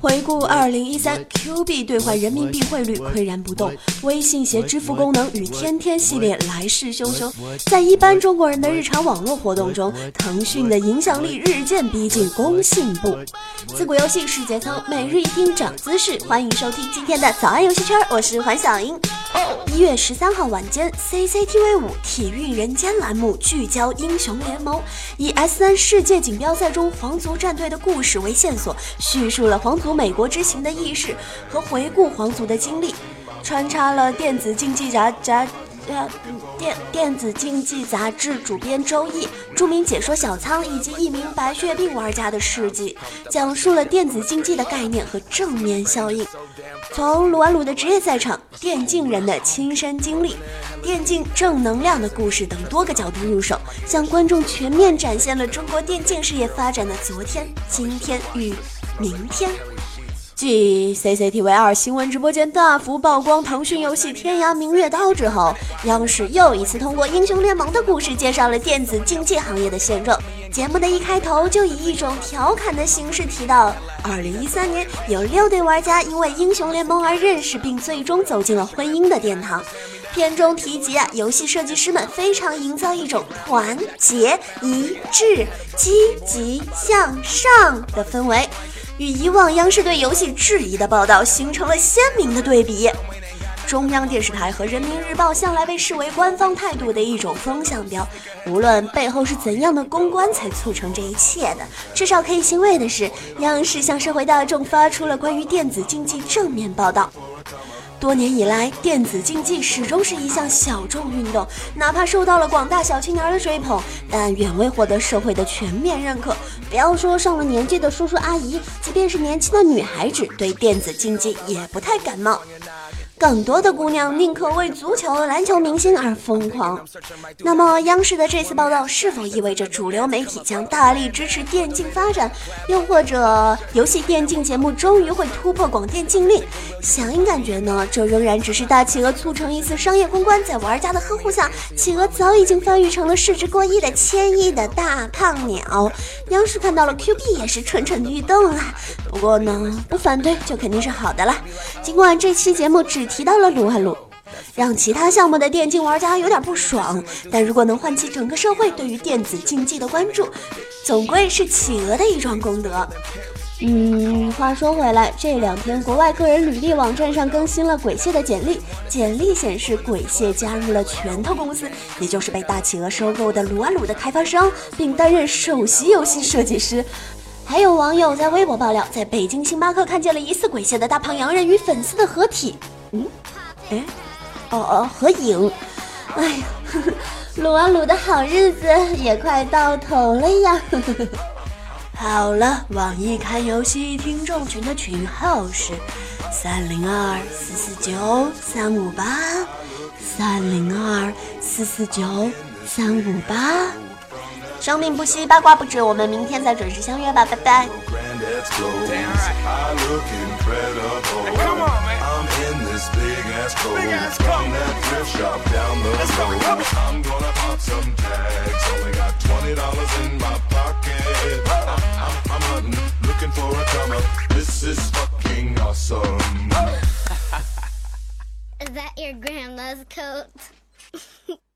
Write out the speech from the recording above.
回顾二零一三，Q 币兑换人民币汇率岿然不动，微信携支付功能与天天系列来势汹汹。在一般中国人的日常网络活动中，腾讯的影响力日渐逼近工信部。自古游戏世界仓，每日一听涨姿势，欢迎收听今天的早安游戏圈，我是黄小英。一月十三号晚间，CCTV 五体育人间栏目聚焦英雄联盟，以 S 三世界锦标赛中皇族战队的故事为线索，叙述了皇族美国之行的轶事和回顾皇族的经历，穿插了电子竞技夹夹。电电子竞技杂志主编周易、著名解说小仓以及一名白血病玩家的事迹，讲述了电子竞技的概念和正面效应。从撸啊撸的职业赛场、电竞人的亲身经历、电竞正能量的故事等多个角度入手，向观众全面展现了中国电竞事业发展的昨天、今天与明天。继 CCTV 二新闻直播间大幅曝光腾讯游戏《天涯明月刀》之后，央视又一次通过英雄联盟的故事介绍了电子竞技行业的现状。节目的一开头就以一种调侃的形式提到，二零一三年有六对玩家因为英雄联盟而认识，并最终走进了婚姻的殿堂。片中提及啊，游戏设计师们非常营造一种团结、一致、积极向上的氛围。与以往央视对游戏质疑的报道形成了鲜明的对比。中央电视台和人民日报向来被视为官方态度的一种风向标，无论背后是怎样的公关才促成这一切的，至少可以欣慰的是，央视向社会大众发出了关于电子竞技正面报道。多年以来，电子竞技始终是一项小众运动，哪怕受到了广大小青年的追捧，但远未获得社会的全面认可。不要说上了年纪的叔叔阿姨，即便是年轻的女孩子，对电子竞技也不太感冒。更多的姑娘宁可为足球、篮球明星而疯狂。那么，央视的这次报道是否意味着主流媒体将大力支持电竞发展？又或者，游戏电竞节目终于会突破广电禁令？小英感觉呢，这仍然只是大企鹅促成一次商业公关，在玩家的呵护下，企鹅早已经发育成了市值过亿的千亿的大胖鸟。央视看到了 Q 币也是蠢蠢欲动啊。不过呢，不反对就肯定是好的了。尽管这期节目只提到了撸啊撸，让其他项目的电竞玩家有点不爽，但如果能唤起整个社会对于电子竞技的关注，总归是企鹅的一桩功德。嗯，话说回来，这两天国外个人履历网站上更新了鬼蟹的简历，简历显示鬼蟹加入了拳头公司，也就是被大企鹅收购的撸啊撸的开发商，并担任首席游戏设计师。还有网友在微博爆料，在北京星巴克看见了疑似鬼蟹的大胖洋人与粉丝的合体。嗯，哎，哦哦，合影。哎呀，撸啊撸的好日子也快到头了呀。好了，网易看游戏听众群的群号是三零二四四九三五八，三零二四四九三五八。生命不息，八卦不止，我们明天再准时相约吧，拜拜。ass that thrift shop down the Let's road. Go. I'm gonna pop some tags. Only got twenty dollars in my pocket. I, I, I'm hunting, looking for a. This is fucking awesome. is that your grandma's coat?